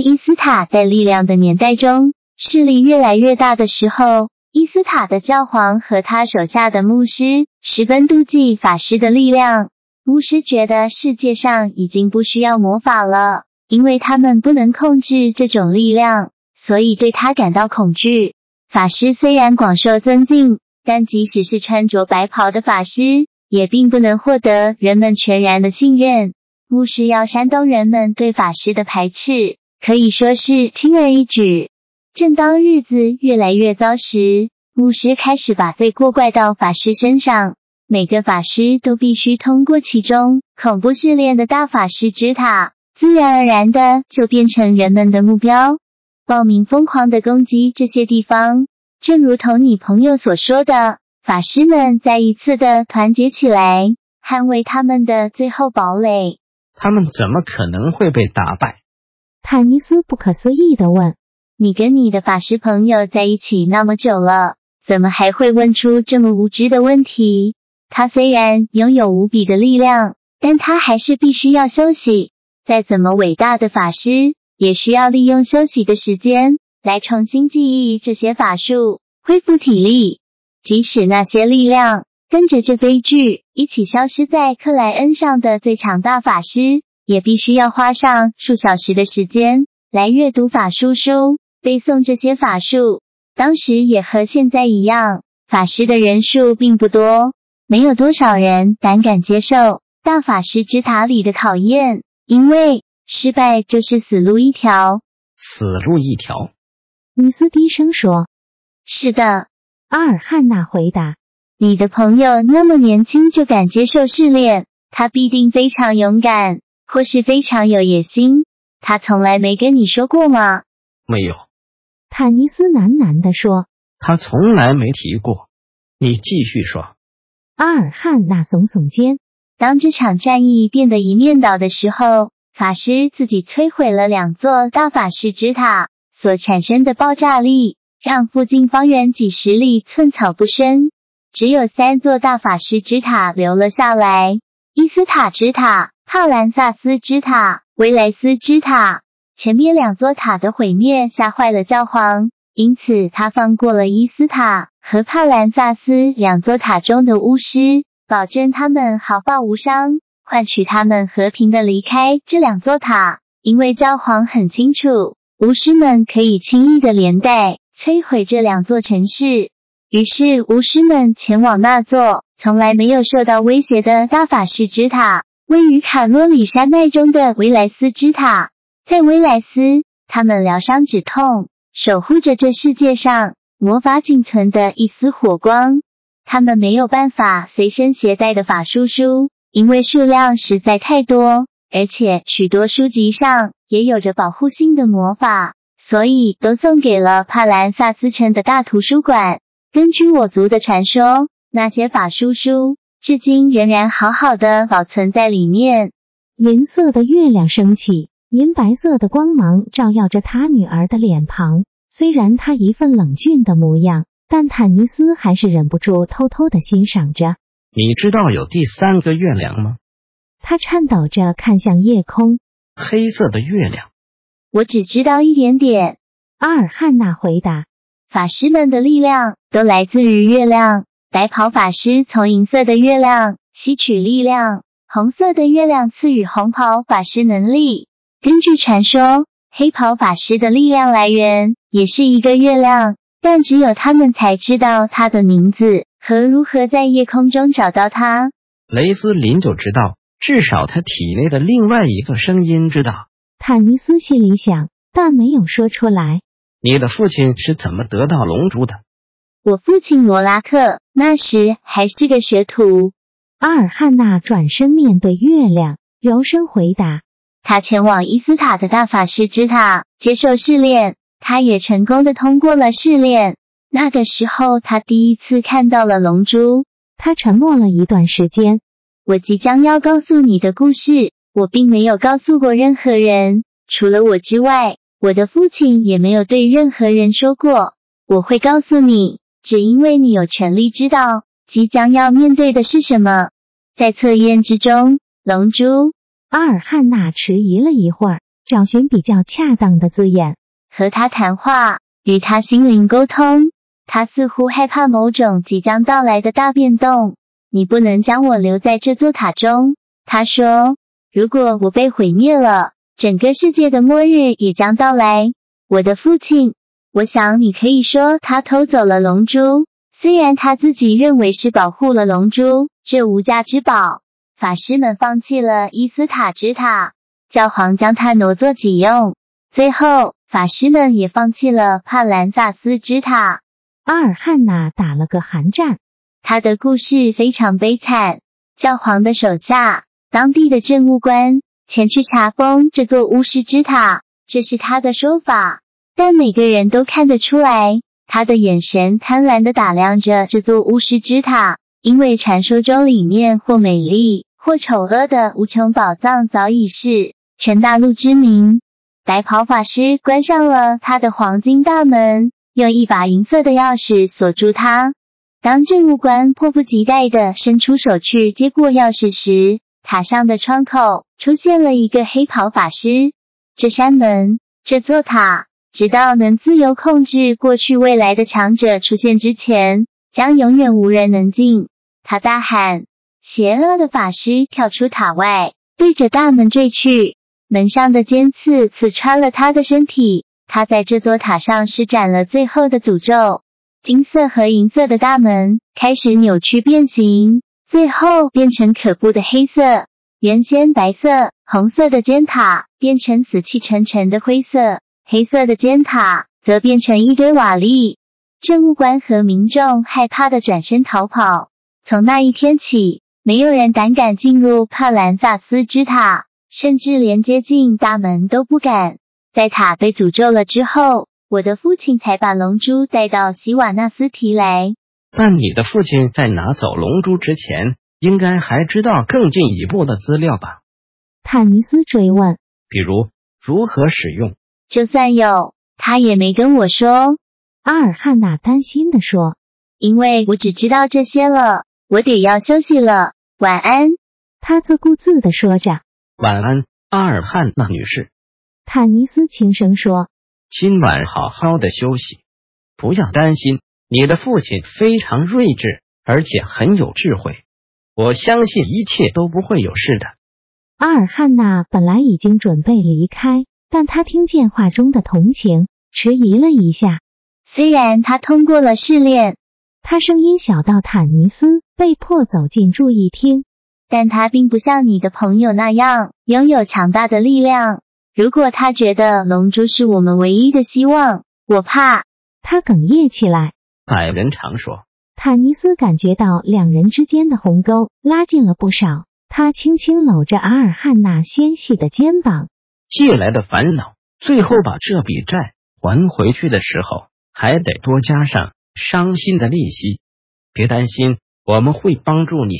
伊斯塔在力量的年代中势力越来越大的时候，伊斯塔的教皇和他手下的牧师十分妒忌法师的力量。牧师觉得世界上已经不需要魔法了，因为他们不能控制这种力量，所以对他感到恐惧。法师虽然广受尊敬，但即使是穿着白袍的法师，也并不能获得人们全然的信任。牧师要煽动人们对法师的排斥。可以说是轻而易举。正当日子越来越糟时，牧师开始把罪过怪到法师身上。每个法师都必须通过其中恐怖试炼的大法师之塔，自然而然的就变成人们的目标。暴民疯狂的攻击这些地方，正如同你朋友所说的，法师们再一次的团结起来，捍卫他们的最后堡垒。他们怎么可能会被打败？坦尼斯不可思议的问：“你跟你的法师朋友在一起那么久了，怎么还会问出这么无知的问题？他虽然拥有无比的力量，但他还是必须要休息。再怎么伟大的法师，也需要利用休息的时间来重新记忆这些法术，恢复体力。即使那些力量跟着这悲剧一起消失在克莱恩上的最强大法师。”也必须要花上数小时的时间来阅读法术书，背诵这些法术。当时也和现在一样，法师的人数并不多，没有多少人胆敢接受大法师之塔里的考验，因为失败就是死路一条。死路一条，尼斯低声说：“是的。”阿尔汉娜回答：“你的朋友那么年轻就敢接受试炼，他必定非常勇敢。”或是非常有野心，他从来没跟你说过吗？没有，坦尼斯喃喃地说。他从来没提过。你继续说。阿尔汉娜耸耸肩。当这场战役变得一面倒的时候，法师自己摧毁了两座大法师之塔，所产生的爆炸力让附近方圆几十里寸草不生，只有三座大法师之塔留了下来。伊斯塔之塔。帕兰萨斯之塔、维莱斯之塔，前面两座塔的毁灭吓坏了教皇，因此他放过了伊斯塔和帕兰萨斯两座塔中的巫师，保证他们毫发无伤，换取他们和平的离开这两座塔。因为教皇很清楚，巫师们可以轻易的连带摧毁这两座城市，于是巫师们前往那座从来没有受到威胁的大法师之塔。位于卡洛里山脉中的维莱斯之塔，在维莱斯，他们疗伤止痛，守护着这世界上魔法仅存的一丝火光。他们没有办法随身携带的法术书，因为数量实在太多，而且许多书籍上也有着保护性的魔法，所以都送给了帕兰萨斯城的大图书馆。根据我族的传说，那些法术书。至今仍然好好的保存在里面。银色的月亮升起，银白色的光芒照耀着他女儿的脸庞。虽然他一份冷峻的模样，但坦尼斯还是忍不住偷偷的欣赏着。你知道有第三个月亮吗？他颤抖着看向夜空。黑色的月亮。我只知道一点点。阿尔汉娜回答。法师们的力量都来自于月亮。白袍法师从银色的月亮吸取力量，红色的月亮赐予红袍法师能力。根据传说，黑袍法师的力量来源也是一个月亮，但只有他们才知道它的名字和如何在夜空中找到他。雷斯林就知道，至少他体内的另外一个声音知道。坦尼斯心里想，但没有说出来。你的父亲是怎么得到龙珠的？我父亲罗拉克那时还是个学徒。阿尔汉娜转身面对月亮，柔声回答：“他前往伊斯塔的大法师之塔接受试炼，他也成功的通过了试炼。那个时候，他第一次看到了龙珠。他沉默了一段时间。我即将要告诉你的故事，我并没有告诉过任何人，除了我之外，我的父亲也没有对任何人说过。我会告诉你，只因为你有权利知道即将要面对的是什么。在测验之中，龙珠。阿尔汉娜迟疑了一会儿，找寻比较恰当的字眼和他谈话，与他心灵沟通。他似乎害怕某种即将到来的大变动。你不能将我留在这座塔中，他说。如果我被毁灭了，整个世界的末日也将到来。我的父亲，我想你可以说他偷走了龙珠，虽然他自己认为是保护了龙珠这无价之宝。法师们放弃了伊斯塔之塔，教皇将它挪作己用。最后，法师们也放弃了帕兰萨斯之塔。阿尔汉娜打了个寒战。他的故事非常悲惨。教皇的手下，当地的政务官前去查封这座巫师之塔，这是他的说法。但每个人都看得出来，他的眼神贪婪的打量着这座巫师之塔，因为传说中里面或美丽或丑恶的无穷宝藏早已是全大陆之名。白袍法师关上了他的黄金大门。用一把银色的钥匙锁住它。当政务官迫不及待地伸出手去接过钥匙时，塔上的窗口出现了一个黑袍法师。这扇门，这座塔，直到能自由控制过去未来的强者出现之前，将永远无人能进。他大喊：“邪恶的法师跳出塔外，对着大门坠去。门上的尖刺刺穿了他的身体。”他在这座塔上施展了最后的诅咒，金色和银色的大门开始扭曲变形，最后变成可怖的黑色。原先白色、红色的尖塔变成死气沉沉的灰色，黑色的尖塔则变成一堆瓦砾。政务官和民众害怕的转身逃跑。从那一天起，没有人胆敢进入帕兰萨斯之塔，甚至连接近大门都不敢。在塔被诅咒了之后，我的父亲才把龙珠带到希瓦纳斯提来。但你的父亲在拿走龙珠之前，应该还知道更进一步的资料吧？坦尼斯追问。比如如何使用？就算有，他也没跟我说。阿尔汉娜担心的说。因为我只知道这些了，我得要休息了。晚安。他自顾自的说着。晚安，阿尔汉娜女士。坦尼斯轻声说：“今晚好好的休息，不要担心。你的父亲非常睿智，而且很有智慧，我相信一切都不会有事的。”阿尔汉娜本来已经准备离开，但他听见话中的同情，迟疑了一下。虽然他通过了试炼，他声音小到坦尼斯被迫走进注意听，但他并不像你的朋友那样拥有强大的力量。如果他觉得龙珠是我们唯一的希望，我怕他哽咽起来。矮人常说，坦尼斯感觉到两人之间的鸿沟拉近了不少。他轻轻搂着阿尔汉娜纤细的肩膀，借来的烦恼，最后把这笔债还回去的时候，还得多加上伤心的利息。别担心，我们会帮助你。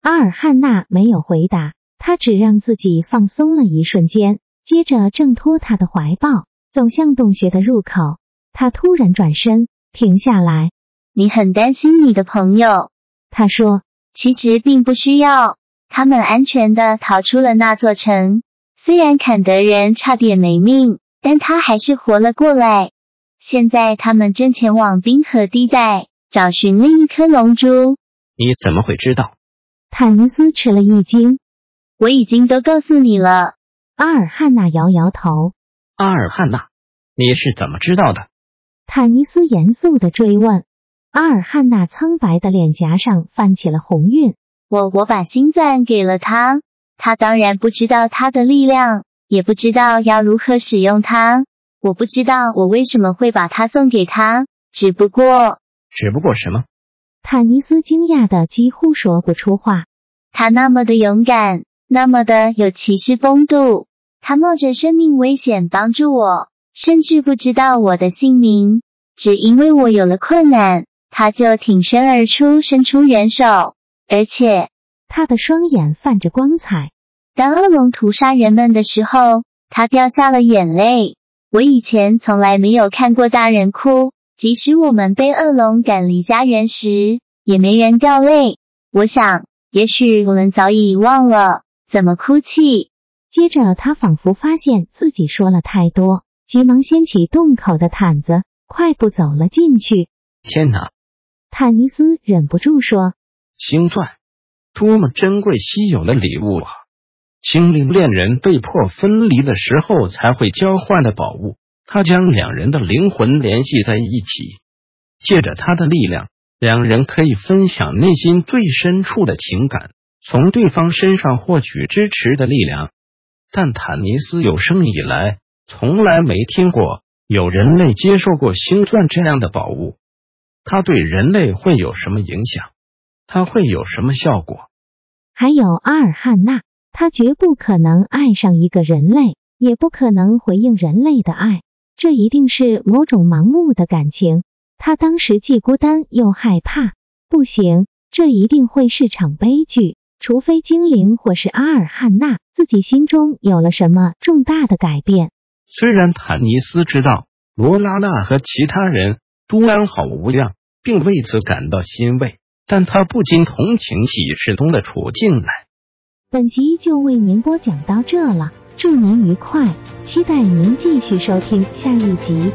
阿尔汉娜没有回答，她只让自己放松了一瞬间。接着挣脱他的怀抱，走向洞穴的入口。她突然转身，停下来。你很担心你的朋友，他说。其实并不需要，他们安全的逃出了那座城。虽然坎德人差点没命，但他还是活了过来。现在他们正前往冰河地带找寻另一颗龙珠。你怎么会知道？坦尼斯吃了一惊。我已经都告诉你了。阿尔汉娜摇摇头。阿尔汉娜，你是怎么知道的？坦尼斯严肃的追问。阿尔汉娜苍白的脸颊上泛起了红晕。我我把心脏给了他，他当然不知道他的力量，也不知道要如何使用它。我不知道我为什么会把它送给他，只不过……只不过什么？坦尼斯惊讶的几乎说不出话。他那么的勇敢，那么的有骑士风度。他冒着生命危险帮助我，甚至不知道我的姓名，只因为我有了困难，他就挺身而出，伸出援手，而且他的双眼泛着光彩。当恶龙屠杀人们的时候，他掉下了眼泪。我以前从来没有看过大人哭，即使我们被恶龙赶离家园时，也没人掉泪。我想，也许我们早已遗忘了怎么哭泣。接着，他仿佛发现自己说了太多，急忙掀起洞口的毯子，快步走了进去。天哪！坦尼斯忍不住说：“星钻，多么珍贵稀有的礼物啊！精灵恋人被迫分离的时候才会交换的宝物。他将两人的灵魂联系在一起，借着他的力量，两人可以分享内心最深处的情感，从对方身上获取支持的力量。”但坦尼斯有生以来从来没听过有人类接受过星钻这样的宝物，它对人类会有什么影响？它会有什么效果？还有阿尔汉娜，他绝不可能爱上一个人类，也不可能回应人类的爱，这一定是某种盲目的感情。他当时既孤单又害怕，不行，这一定会是场悲剧。除非精灵或是阿尔汉娜自己心中有了什么重大的改变。虽然坦尼斯知道罗拉娜和其他人都安好无恙，并为此感到欣慰，但他不禁同情起世东的处境来。本集就为您播讲到这了，祝您愉快，期待您继续收听下一集。